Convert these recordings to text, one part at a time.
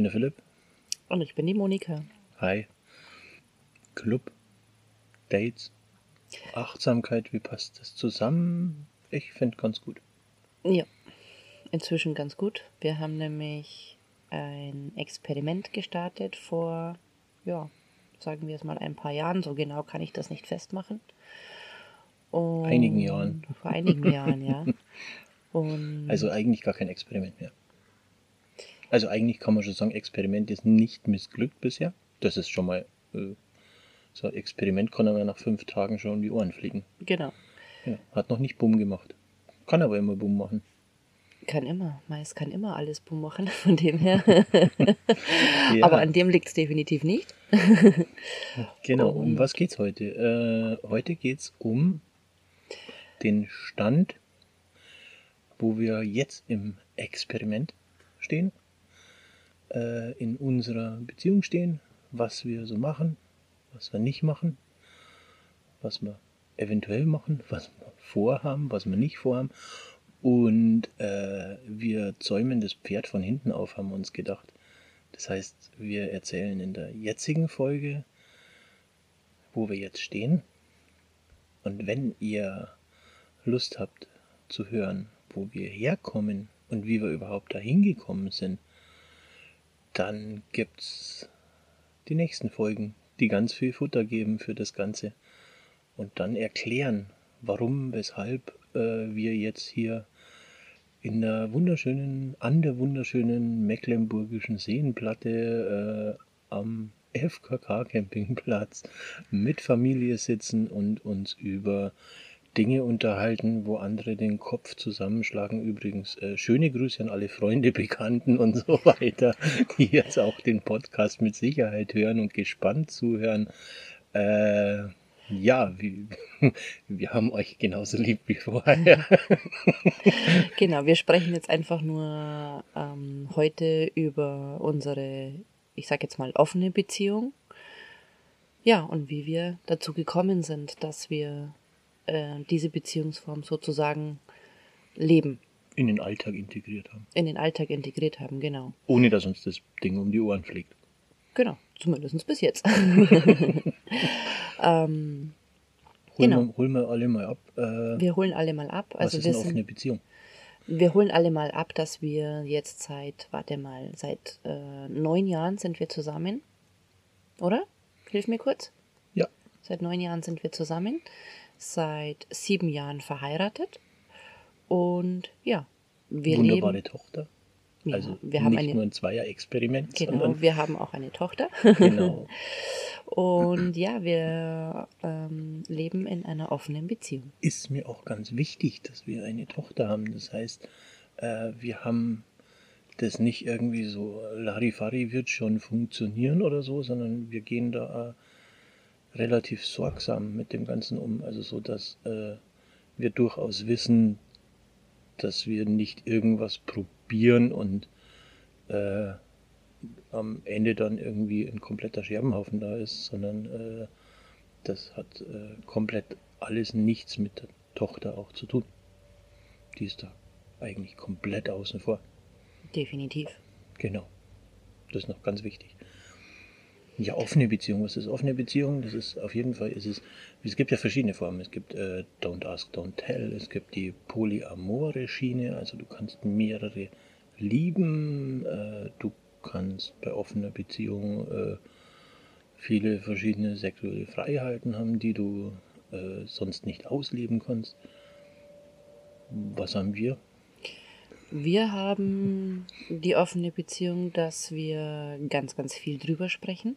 Bin der Philipp. Und ich bin die Monika. Hi. Club, Dates, Achtsamkeit, wie passt das zusammen? Ich finde ganz gut. Ja, inzwischen ganz gut. Wir haben nämlich ein Experiment gestartet vor, ja, sagen wir es mal, ein paar Jahren. So genau kann ich das nicht festmachen. Und einigen Jahren. Vor einigen Jahren, ja. Und also eigentlich gar kein Experiment mehr. Also eigentlich kann man schon sagen, Experiment ist nicht missglückt bisher. Das ist schon mal äh, so ein Experiment, kann aber nach fünf Tagen schon um die Ohren fliegen. Genau. Ja, hat noch nicht Bumm gemacht. Kann aber immer Bumm machen. Kann immer. Mais kann immer alles Bumm machen, von dem her. ja. Aber an dem liegt es definitiv nicht. genau, um was geht's heute? Äh, heute geht's um den Stand, wo wir jetzt im Experiment stehen, äh, in unserer Beziehung stehen, was wir so machen, was wir nicht machen, was wir eventuell machen, was wir vorhaben, was wir nicht vorhaben. Und äh, wir zäumen das Pferd von hinten auf, haben wir uns gedacht. Das heißt, wir erzählen in der jetzigen Folge, wo wir jetzt stehen. Und wenn ihr Lust habt zu hören, wo wir herkommen und wie wir überhaupt dahin gekommen sind, dann gibt's die nächsten Folgen, die ganz viel Futter geben für das Ganze. Und dann erklären, warum, weshalb äh, wir jetzt hier in der wunderschönen, an der wunderschönen mecklenburgischen Seenplatte äh, am FKK Campingplatz mit Familie sitzen und uns über Dinge unterhalten, wo andere den Kopf zusammenschlagen. Übrigens, äh, schöne Grüße an alle Freunde, Bekannten und so weiter, die jetzt auch den Podcast mit Sicherheit hören und gespannt zuhören. Äh, ja, wir, wir haben euch genauso lieb wie vorher. genau, wir sprechen jetzt einfach nur ähm, heute über unsere, ich sag jetzt mal, offene Beziehung. Ja, und wie wir dazu gekommen sind, dass wir äh, diese Beziehungsform sozusagen leben. In den Alltag integriert haben. In den Alltag integriert haben, genau. Ohne dass uns das Ding um die Ohren fliegt. Genau, zumindest bis jetzt. ähm, holen, genau. wir, holen wir alle mal ab. Äh, wir holen alle mal ab. Was also ist eine offene Beziehung? Wir holen alle mal ab, dass wir jetzt seit, warte mal, seit äh, neun Jahren sind wir zusammen. Oder? Hilf mir kurz. Ja. Seit neun Jahren sind wir zusammen seit sieben Jahren verheiratet. Und ja, wir Wunderbare leben. Tochter. Ja, also wir haben nicht eine, nur ein Zweier-Experiment. Genau, wir haben auch eine Tochter. Genau. Und ja, wir ähm, leben in einer offenen Beziehung. Ist mir auch ganz wichtig, dass wir eine Tochter haben. Das heißt, äh, wir haben das nicht irgendwie so Larifari wird schon funktionieren oder so, sondern wir gehen da relativ sorgsam mit dem Ganzen um. Also so, dass äh, wir durchaus wissen, dass wir nicht irgendwas probieren und äh, am Ende dann irgendwie ein kompletter Scherbenhaufen da ist, sondern äh, das hat äh, komplett alles nichts mit der Tochter auch zu tun. Die ist da eigentlich komplett außen vor. Definitiv. Genau. Das ist noch ganz wichtig. Ja, offene Beziehung. Was ist offene Beziehung? Das ist auf jeden Fall, es ist, es gibt ja verschiedene Formen. Es gibt äh, Don't Ask, Don't Tell. Es gibt die polyamore Schiene, also du kannst mehrere lieben. Äh, du kannst bei offener Beziehung äh, viele verschiedene sexuelle Freiheiten haben, die du äh, sonst nicht ausleben kannst. Was haben wir? Wir haben die offene Beziehung, dass wir ganz, ganz viel drüber sprechen.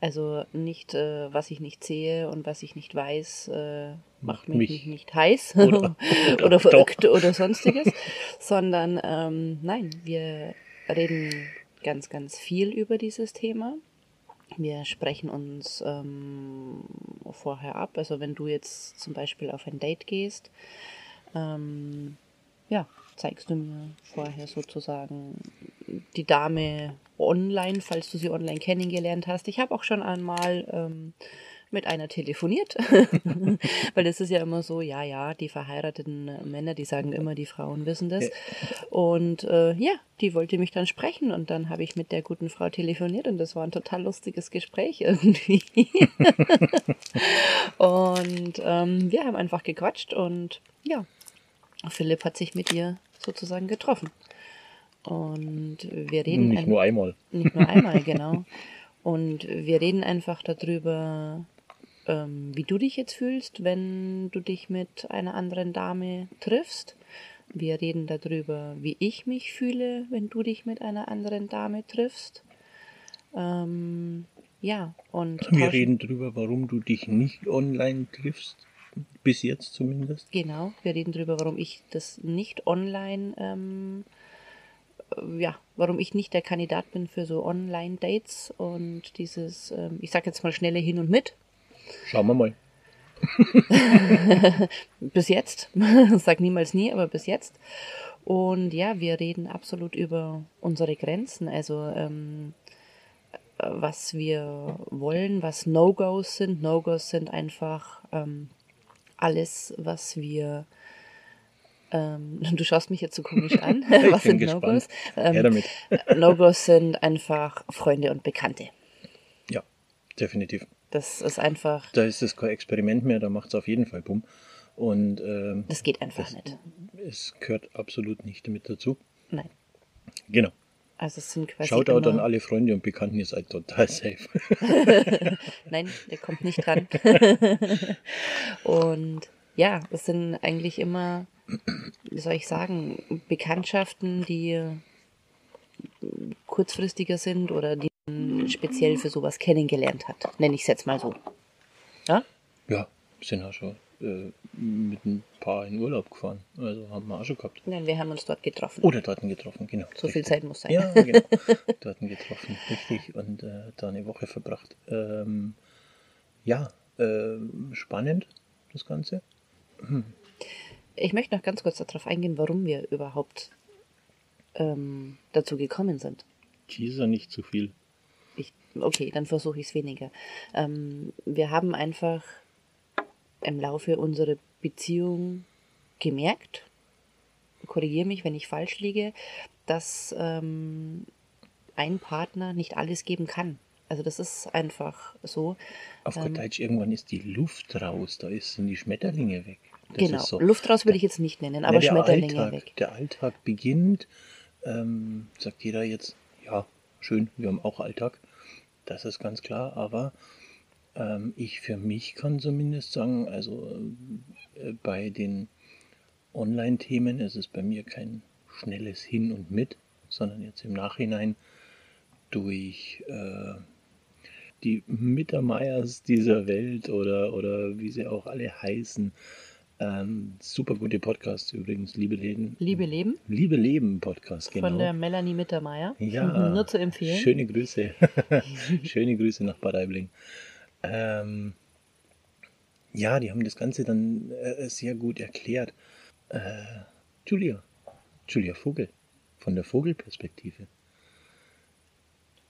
Also nicht, äh, was ich nicht sehe und was ich nicht weiß, äh, macht mich, mich, nicht heiß oder, oder, oder verrückt oder sonstiges, sondern ähm, nein, wir reden ganz, ganz viel über dieses Thema. Wir sprechen uns ähm, vorher ab. Also wenn du jetzt zum Beispiel auf ein Date gehst, ähm, ja, zeigst du mir vorher sozusagen die Dame online, falls du sie online kennengelernt hast. Ich habe auch schon einmal ähm, mit einer telefoniert, weil das ist ja immer so, ja, ja, die verheirateten Männer, die sagen immer, die Frauen wissen das. Und äh, ja, die wollte mich dann sprechen und dann habe ich mit der guten Frau telefoniert und das war ein total lustiges Gespräch irgendwie. und ähm, wir haben einfach gequatscht und ja, Philipp hat sich mit ihr sozusagen getroffen. Und wir reden. Nicht nur einmal. Nicht nur einmal, genau. Und wir reden einfach darüber, ähm, wie du dich jetzt fühlst, wenn du dich mit einer anderen Dame triffst. Wir reden darüber, wie ich mich fühle, wenn du dich mit einer anderen Dame triffst. Ähm, ja, und. Wir reden darüber, warum du dich nicht online triffst. Bis jetzt zumindest. Genau, wir reden darüber, warum ich das nicht online, ähm, ja, warum ich nicht der Kandidat bin für so Online-Dates und dieses, ähm, ich sag jetzt mal schnelle Hin und Mit. Schauen wir mal. bis jetzt, sag niemals nie, aber bis jetzt. Und ja, wir reden absolut über unsere Grenzen, also ähm, was wir wollen, was No-Gos sind. No-Gos sind einfach ähm, alles, was wir. Ähm, du schaust mich jetzt so komisch an. was sind No-Gos? Ähm, No-Gos sind einfach Freunde und Bekannte. Ja, definitiv. Das ist einfach. Da ist es kein Experiment mehr, da macht es auf jeden Fall bumm. Und ähm, das geht einfach es, nicht. Es gehört absolut nicht damit dazu. Nein. Genau. Also es sind quasi Shoutout an alle Freunde und Bekannten, ihr seid total safe. Nein, der kommt nicht dran. und ja, es sind eigentlich immer, wie soll ich sagen, Bekanntschaften, die kurzfristiger sind oder die man speziell für sowas kennengelernt hat. Nenne ich es jetzt mal so. Ja? Ja, sind ja schon äh, mit ein paar in Urlaub gefahren. Also haben wir auch schon gehabt. Nein, wir haben uns dort getroffen. Oder dort getroffen, genau. So richtig. viel Zeit muss sein. Ja, genau. dort getroffen, richtig. Und äh, da eine Woche verbracht. Ähm, ja, äh, spannend, das Ganze. Hm. Ich möchte noch ganz kurz darauf eingehen, warum wir überhaupt ähm, dazu gekommen sind. Teaser nicht zu viel. Ich, okay, dann versuche ich es weniger. Ähm, wir haben einfach im Laufe unserer Beziehung gemerkt, korrigiere mich, wenn ich falsch liege, dass ähm, ein Partner nicht alles geben kann. Also das ist einfach so. Auf ähm, Deutsch, irgendwann ist die Luft raus, da sind die Schmetterlinge weg. Das genau, so. Luft raus würde ich jetzt nicht nennen, aber ja, Schmetterlinge Alltag, weg. Der Alltag beginnt, ähm, sagt jeder jetzt, ja, schön, wir haben auch Alltag, das ist ganz klar, aber ich für mich kann zumindest sagen, also äh, bei den Online-Themen ist es bei mir kein schnelles Hin und Mit, sondern jetzt im Nachhinein durch äh, die Mittermeiers dieser Welt oder, oder wie sie auch alle heißen. Ähm, super gute Podcasts übrigens, Liebe Leben. Liebe Leben? Liebe Leben Podcast, genau. Von der Melanie Mittermeier. Ja. Nur zu empfehlen. Schöne Grüße. Schöne Grüße nach Bad Aibling. Ähm, ja, die haben das Ganze dann äh, sehr gut erklärt. Äh, Julia, Julia Vogel, von der Vogelperspektive.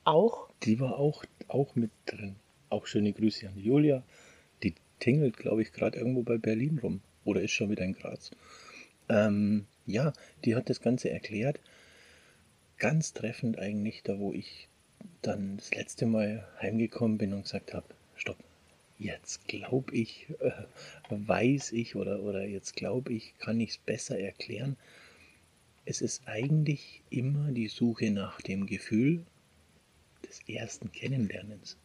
Auch? Die war auch, auch mit drin. Auch schöne Grüße an Julia. Die tingelt, glaube ich, gerade irgendwo bei Berlin rum. Oder ist schon wieder in Graz. Ähm, ja, die hat das Ganze erklärt. Ganz treffend eigentlich, da wo ich dann das letzte Mal heimgekommen bin und gesagt habe, stopp, jetzt glaube ich, äh, weiß ich oder, oder jetzt glaube ich, kann ich es besser erklären. Es ist eigentlich immer die Suche nach dem Gefühl des ersten Kennenlernens.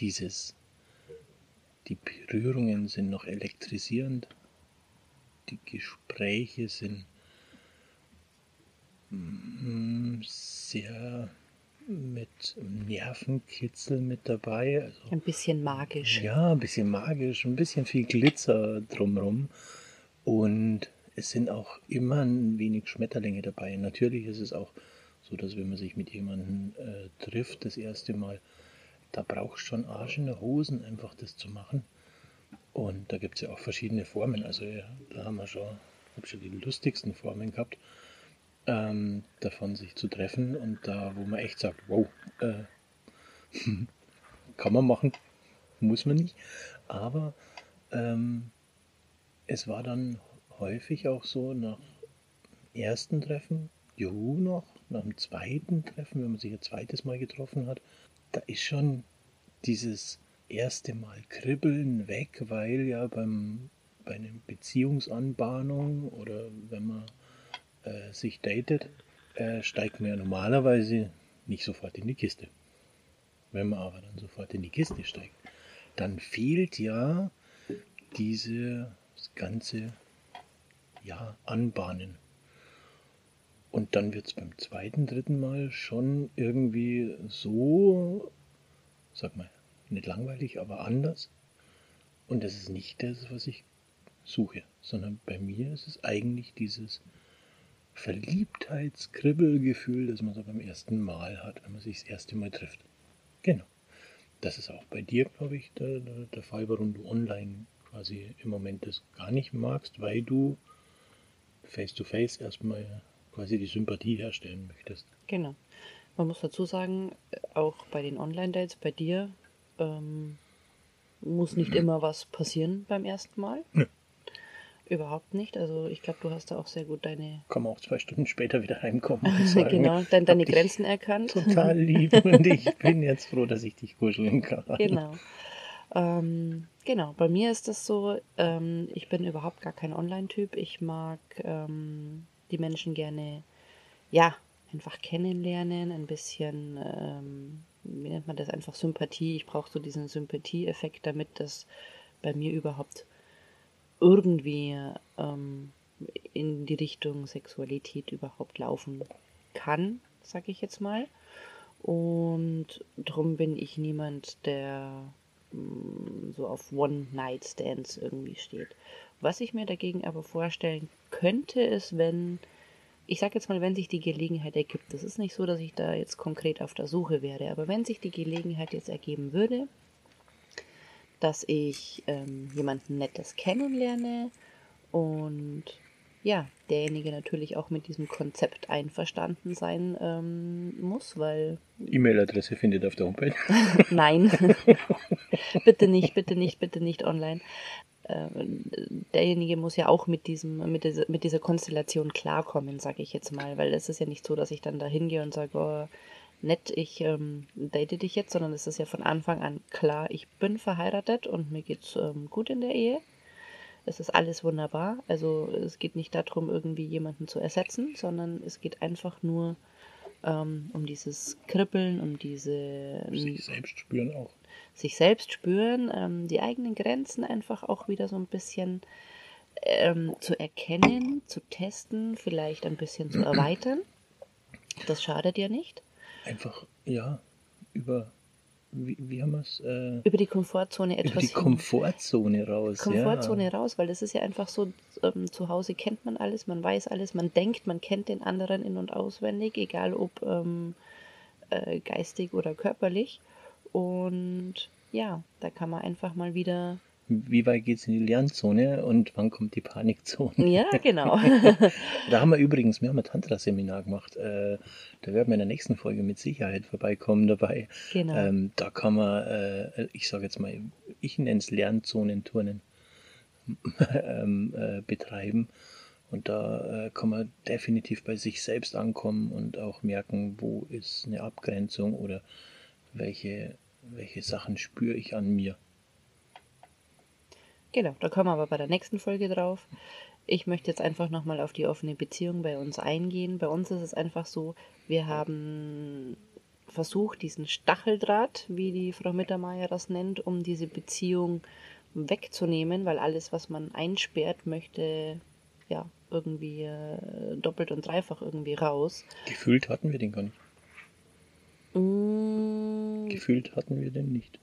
Dieses, die Berührungen sind noch elektrisierend, die Gespräche sind mm, sehr mit Nervenkitzel mit dabei. Also, ein bisschen magisch. Ja, ein bisschen magisch, ein bisschen viel Glitzer drumherum. Und es sind auch immer ein wenig Schmetterlinge dabei. Natürlich ist es auch so dass wenn man sich mit jemandem äh, trifft, das erste Mal, da braucht schon Arsch in der Hosen, einfach das zu machen. Und da gibt es ja auch verschiedene Formen. Also ja, da haben wir schon, hab schon die lustigsten Formen gehabt, ähm, davon sich zu treffen. Und da, wo man echt sagt, wow, äh, kann man machen, muss man nicht. Aber ähm, es war dann häufig auch so nach ersten Treffen, Juhu noch, nach dem zweiten Treffen, wenn man sich ein zweites Mal getroffen hat, da ist schon dieses erste Mal Kribbeln weg, weil ja beim, bei einer Beziehungsanbahnung oder wenn man äh, sich datet, äh, steigt man ja normalerweise nicht sofort in die Kiste. Wenn man aber dann sofort in die Kiste steigt, dann fehlt ja dieses ganze ja, Anbahnen. Und dann wird es beim zweiten, dritten Mal schon irgendwie so, sag mal, nicht langweilig, aber anders. Und das ist nicht das, was ich suche, sondern bei mir ist es eigentlich dieses Verliebtheitskribbelgefühl, das man so beim ersten Mal hat, wenn man sich das erste Mal trifft. Genau. Das ist auch bei dir, glaube ich, der, der, Fall, warum du online quasi im Moment das gar nicht magst, weil du face-to-face -face erstmal quasi die Sympathie herstellen möchtest. Genau. Man muss dazu sagen, auch bei den Online-Dates, bei dir ähm, muss nicht immer was passieren beim ersten Mal. Ja. Überhaupt nicht. Also ich glaube, du hast da auch sehr gut deine. Komm auch zwei Stunden später wieder heimkommen. genau, dann deine Grenzen erkannt. Total lieb und ich bin jetzt froh, dass ich dich kuscheln kann. Genau. Ähm, genau, bei mir ist das so, ähm, ich bin überhaupt gar kein Online-Typ. Ich mag ähm, die Menschen gerne, ja, einfach kennenlernen, ein bisschen, ähm, wie nennt man das, einfach Sympathie. Ich brauche so diesen Sympathieeffekt, damit das bei mir überhaupt irgendwie ähm, in die Richtung Sexualität überhaupt laufen kann, sage ich jetzt mal. Und darum bin ich niemand, der mm, so auf One-Night-Stands irgendwie steht. Was ich mir dagegen aber vorstellen könnte, ist, wenn, ich sage jetzt mal, wenn sich die Gelegenheit ergibt. Das ist nicht so, dass ich da jetzt konkret auf der Suche wäre, aber wenn sich die Gelegenheit jetzt ergeben würde, dass ich ähm, jemanden Nettes kennenlerne und ja, derjenige natürlich auch mit diesem Konzept einverstanden sein ähm, muss, weil. E-Mail-Adresse findet auf der Homepage. Nein, bitte nicht, bitte nicht, bitte nicht online. Äh, derjenige muss ja auch mit diesem, mit dieser, mit dieser Konstellation klarkommen, sage ich jetzt mal, weil es ist ja nicht so, dass ich dann da hingehe und sage, oh, nett, ich ähm, date dich jetzt, sondern es ist ja von Anfang an klar, ich bin verheiratet und mir geht's ähm, gut in der Ehe. Es ist alles wunderbar. Also es geht nicht darum, irgendwie jemanden zu ersetzen, sondern es geht einfach nur ähm, um dieses Kribbeln, um diese. Sich selbst spüren auch sich selbst spüren, ähm, die eigenen Grenzen einfach auch wieder so ein bisschen ähm, zu erkennen, zu testen, vielleicht ein bisschen zu erweitern. Das schadet ja nicht. Einfach, ja, über, wie, wie haben wir es? Äh, über die Komfortzone etwas. Über die Komfortzone raus. Komfortzone ja. raus, weil das ist ja einfach so, ähm, zu Hause kennt man alles, man weiß alles, man denkt, man kennt den anderen in- und auswendig, egal ob ähm, äh, geistig oder körperlich. Und ja, da kann man einfach mal wieder. Wie weit geht es in die Lernzone und wann kommt die Panikzone? Ja, genau. da haben wir übrigens, wir haben ein Tantra-Seminar gemacht. Äh, da werden wir in der nächsten Folge mit Sicherheit vorbeikommen dabei. Genau. Ähm, da kann man, äh, ich sage jetzt mal, ich nenne es Lernzonenturnen ähm, äh, betreiben. Und da äh, kann man definitiv bei sich selbst ankommen und auch merken, wo ist eine Abgrenzung oder welche welche Sachen spüre ich an mir. Genau, da kommen wir aber bei der nächsten Folge drauf. Ich möchte jetzt einfach nochmal auf die offene Beziehung bei uns eingehen. Bei uns ist es einfach so, wir haben versucht, diesen Stacheldraht, wie die Frau Mittermeier das nennt, um diese Beziehung wegzunehmen, weil alles, was man einsperrt, möchte ja irgendwie äh, doppelt und dreifach irgendwie raus. Gefühlt hatten wir den gar nicht. Mm. Gefühlt hatten wir den nicht.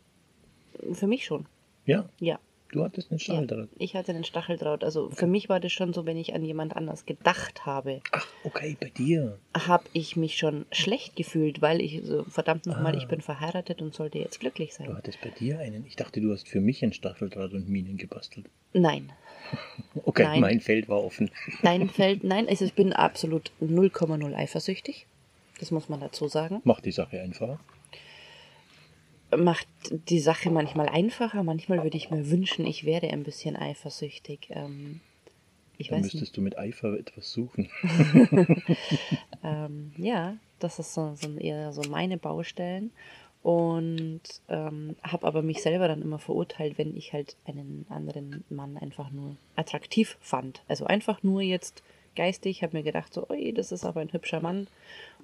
Für mich schon. Ja? Ja. Du hattest einen Stacheldraht. Ja, ich hatte einen Stacheldraht. Also okay. für mich war das schon so, wenn ich an jemand anders gedacht habe. Ach, okay, bei dir. Habe ich mich schon schlecht gefühlt, weil ich so, verdammt nochmal, ah. ich bin verheiratet und sollte jetzt glücklich sein. Du hattest bei dir einen. Ich dachte, du hast für mich einen Stacheldraht und Minen gebastelt. Nein. Okay, nein. mein Feld war offen. Dein Feld, nein. Also ich bin absolut 0,0 eifersüchtig. Das muss man dazu sagen. Macht die Sache einfacher macht die Sache manchmal einfacher. Manchmal würde ich mir wünschen, ich wäre ein bisschen eifersüchtig. Ähm, ich Dann müsstest nicht. du mit Eifer etwas suchen. ähm, ja, das ist so, so, eher so meine Baustellen. Und ähm, habe aber mich selber dann immer verurteilt, wenn ich halt einen anderen Mann einfach nur attraktiv fand. Also einfach nur jetzt geistig, habe mir gedacht, so, oi, das ist aber ein hübscher Mann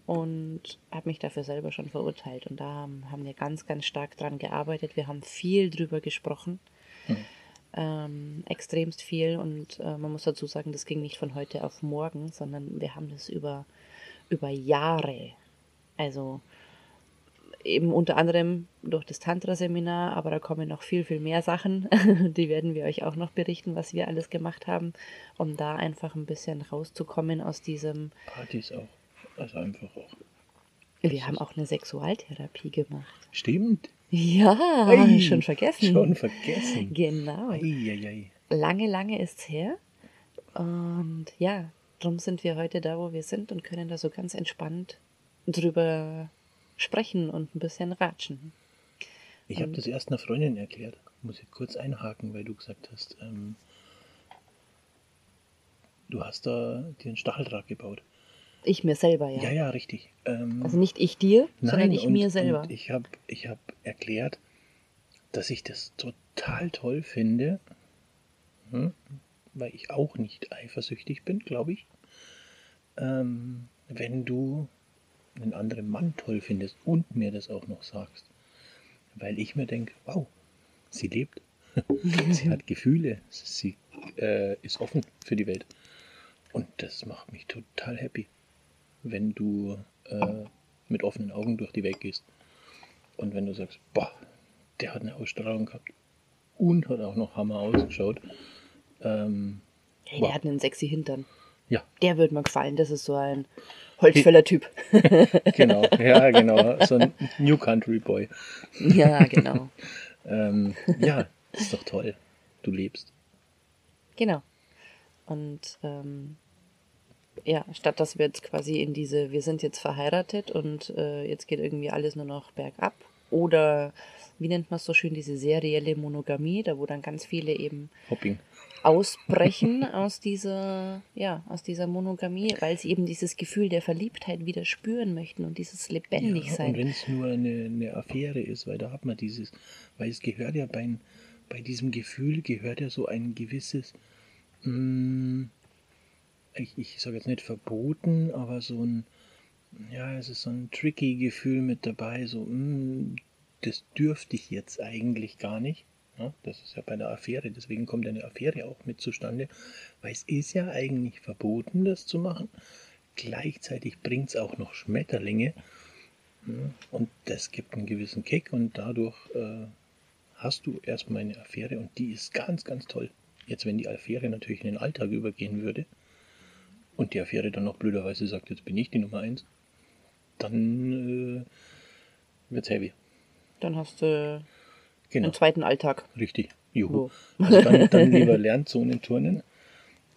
und habe mich dafür selber schon verurteilt. Und da haben wir ganz, ganz stark dran gearbeitet. Wir haben viel drüber gesprochen. Mhm. Ähm, extremst viel und äh, man muss dazu sagen, das ging nicht von heute auf morgen, sondern wir haben das über, über Jahre, also eben unter anderem durch das Tantra-Seminar, aber da kommen noch viel, viel mehr Sachen. Die werden wir euch auch noch berichten, was wir alles gemacht haben, um da einfach ein bisschen rauszukommen aus diesem. Partys auch. Also einfach auch. Wir haben auch eine Sexualtherapie gemacht. Stimmt. Ja, ei, schon vergessen. Schon vergessen. Genau. Ei, ei, lange, lange ist's her. Und ja, darum sind wir heute da, wo wir sind und können da so ganz entspannt drüber sprechen und ein bisschen ratschen. Ich habe das erst einer Freundin erklärt. Muss ich kurz einhaken, weil du gesagt hast, ähm, du hast da dir einen Stacheldraht gebaut. Ich mir selber, ja. Ja, ja, richtig. Ähm, also nicht ich dir, nein, sondern ich und, mir selber. ich habe ich hab erklärt, dass ich das total toll finde, hm, weil ich auch nicht eifersüchtig bin, glaube ich, ähm, wenn du einen anderen Mann toll findest und mir das auch noch sagst. Weil ich mir denke, wow, sie lebt, sie hat Gefühle, sie äh, ist offen für die Welt. Und das macht mich total happy wenn du äh, mit offenen Augen durch die Welt gehst. Und wenn du sagst, boah, der hat eine Ausstrahlung gehabt und hat auch noch Hammer ausgeschaut. Ähm, hey, der wow. hat einen sexy Hintern. Ja. Der würde mir gefallen. Das ist so ein Holzfäller-Typ. genau, ja, genau. So ein New Country Boy. ja, genau. ähm, ja, ist doch toll. Du lebst. Genau. Und ähm, ja, statt dass wir jetzt quasi in diese, wir sind jetzt verheiratet und äh, jetzt geht irgendwie alles nur noch bergab. Oder wie nennt man es so schön, diese serielle Monogamie, da wo dann ganz viele eben Hopping. ausbrechen aus dieser, ja, aus dieser Monogamie, weil sie eben dieses Gefühl der Verliebtheit wieder spüren möchten und dieses Lebendigsein. Ja, und wenn es nur eine, eine Affäre ist, weil da hat man dieses, weil es gehört ja bei, bei diesem Gefühl gehört ja so ein gewisses, mh, mm, ich, ich sage jetzt nicht verboten, aber so ein, ja, es ist so ein tricky Gefühl mit dabei, so, mh, hm, das dürfte ich jetzt eigentlich gar nicht. Ja, das ist ja bei der Affäre, deswegen kommt eine Affäre auch mit zustande, weil es ist ja eigentlich verboten, das zu machen. Gleichzeitig bringt es auch noch Schmetterlinge ja, und das gibt einen gewissen Kick und dadurch äh, hast du erstmal eine Affäre und die ist ganz, ganz toll. Jetzt, wenn die Affäre natürlich in den Alltag übergehen würde, und die Affäre dann noch blöderweise sagt, jetzt bin ich die Nummer eins, dann äh, wird's heavy. Dann hast du genau. einen zweiten Alltag. Richtig, juhu. So. Also dann, dann lieber Lernzonen-Turnen.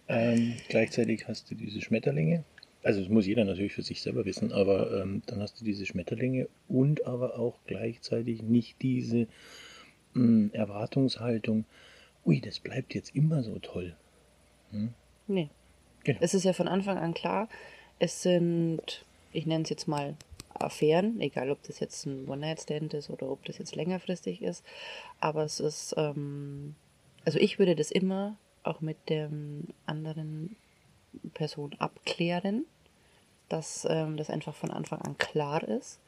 Ähm, gleichzeitig hast du diese Schmetterlinge. Also das muss jeder natürlich für sich selber wissen, aber ähm, dann hast du diese Schmetterlinge und aber auch gleichzeitig nicht diese mh, hm, Erwartungshaltung, ui, das bleibt jetzt immer so toll. Hm? Nee. Genau. Es ist ja von Anfang an klar, es sind, ich nenne es jetzt mal Affären, egal ob das jetzt ein One-Night-Stand ist oder ob das jetzt längerfristig ist, aber es ist, ähm, also ich würde das immer auch mit der anderen Person abklären, dass ähm, das einfach von Anfang an klar ist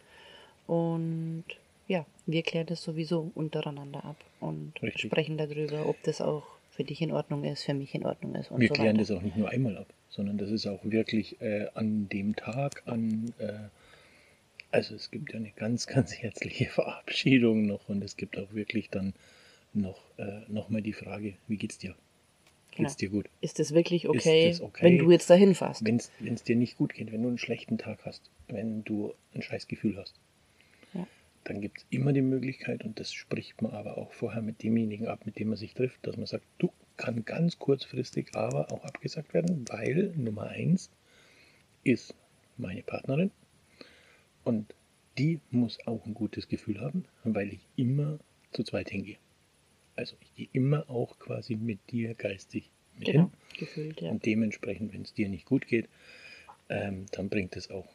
und ja, wir klären das sowieso untereinander ab und Richtig. sprechen darüber, ob das auch für dich in Ordnung ist, für mich in Ordnung ist. Und Wir so klären das auch nicht nur einmal ab, sondern das ist auch wirklich äh, an dem Tag, an äh, also es gibt ja eine ganz, ganz herzliche Verabschiedung noch und es gibt auch wirklich dann noch, äh, noch mal die Frage, wie geht's dir? Genau. Geht's dir gut? Ist das wirklich okay, das okay? wenn du jetzt dahin fährst? Wenn es dir nicht gut geht, wenn du einen schlechten Tag hast, wenn du ein scheiß Gefühl hast. Dann gibt es immer die Möglichkeit, und das spricht man aber auch vorher mit demjenigen ab, mit dem man sich trifft, dass man sagt, du kann ganz kurzfristig aber auch abgesagt werden, weil Nummer eins ist meine Partnerin und die muss auch ein gutes Gefühl haben, weil ich immer zu zweit hingehe. Also ich gehe immer auch quasi mit dir geistig mit hin. Genau, gefühlt, ja. Und dementsprechend, wenn es dir nicht gut geht, ähm, dann bringt es auch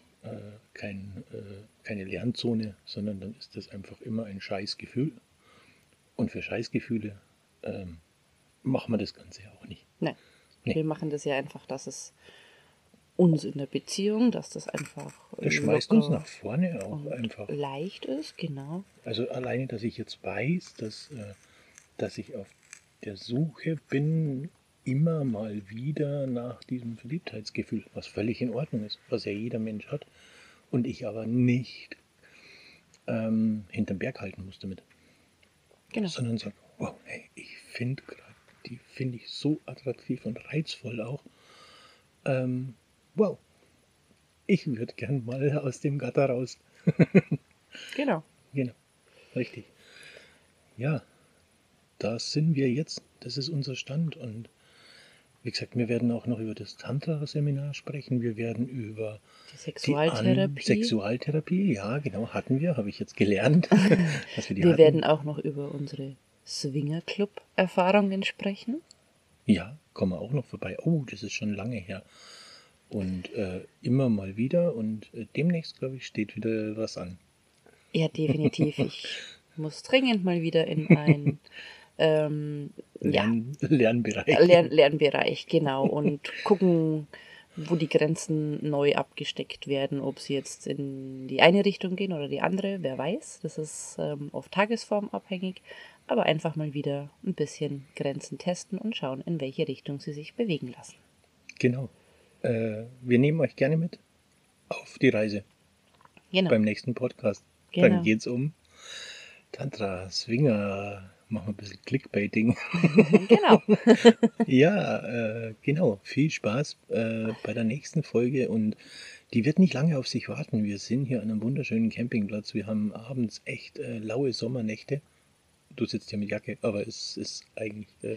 kein, äh, keine Lernzone, sondern dann ist das einfach immer ein Scheißgefühl. Und für Scheißgefühle ähm, machen wir das Ganze ja auch nicht. Nein. Nee. Wir machen das ja einfach, dass es uns in der Beziehung, dass das einfach Das schmeißt uns nach vorne auch einfach. leicht ist, genau. Also alleine, dass ich jetzt weiß, dass, äh, dass ich auf der Suche bin, immer mal wieder nach diesem Verliebtheitsgefühl, was völlig in Ordnung ist, was ja jeder Mensch hat, und ich aber nicht ähm, hinterm Berg halten muss damit, Genau. sondern sage, wow, hey, ich finde gerade, die finde ich so attraktiv und reizvoll auch. Ähm, wow, ich würde gern mal aus dem Gatter raus. Genau. Genau, richtig. Ja, da sind wir jetzt. Das ist unser Stand. Und wie gesagt, wir werden auch noch über das Tantra-Seminar sprechen. Wir werden über Die die Sexualtherapie. An Sexualtherapie. Ja, genau, hatten wir, habe ich jetzt gelernt. wir die wir werden auch noch über unsere Swingerclub-Erfahrungen sprechen. Ja, kommen wir auch noch vorbei. Oh, das ist schon lange her. Und äh, immer mal wieder. Und äh, demnächst, glaube ich, steht wieder was an. Ja, definitiv. Ich muss dringend mal wieder in ein ähm, ja, Lern Lernbereich. Lern Lernbereich, genau, und gucken, wo die Grenzen neu abgesteckt werden, ob sie jetzt in die eine Richtung gehen oder die andere, wer weiß. Das ist ähm, oft tagesformabhängig, aber einfach mal wieder ein bisschen Grenzen testen und schauen, in welche Richtung sie sich bewegen lassen. Genau. Äh, wir nehmen euch gerne mit auf die Reise Genau. beim nächsten Podcast. Genau. Dann geht's um Tantra, Swinger, machen wir ein bisschen Clickbaiting. genau. ja, äh, genau. Viel Spaß äh, bei der nächsten Folge und die wird nicht lange auf sich warten. Wir sind hier an einem wunderschönen Campingplatz. Wir haben abends echt äh, laue Sommernächte. Du sitzt hier mit Jacke, aber es ist eigentlich äh,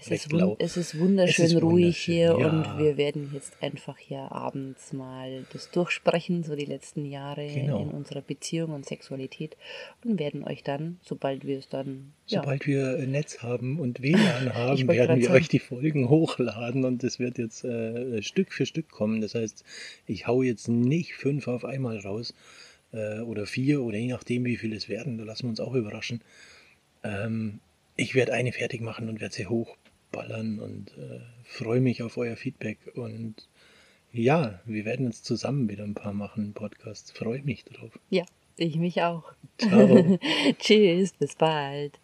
Es ist, es ist wunderschön Es ist ruhig wunderschön, hier ja. und wir werden jetzt einfach hier abends mal das durchsprechen, so die letzten Jahre Genau. in unserer Beziehung und Sexualität und werden euch dann, sobald wir es dann, ja, Sobald wir Netz haben und WLAN haben, werden wir sagen. euch die Folgen hochladen und es wird jetzt äh, Stück für Stück kommen. Das heißt, ich hau jetzt nicht fünf auf einmal raus äh, oder vier oder je nachdem, wie viel es werden. Da lassen wir uns auch überraschen. Ähm, ich werde eine fertig machen und werde sie hochballern und äh, freue mich auf euer Feedback. Und ja, wir werden jetzt zusammen wieder ein paar machen, Podcasts. Freue mich drauf. ja, ich mich auch. Ciao. Tschüss, bis bald.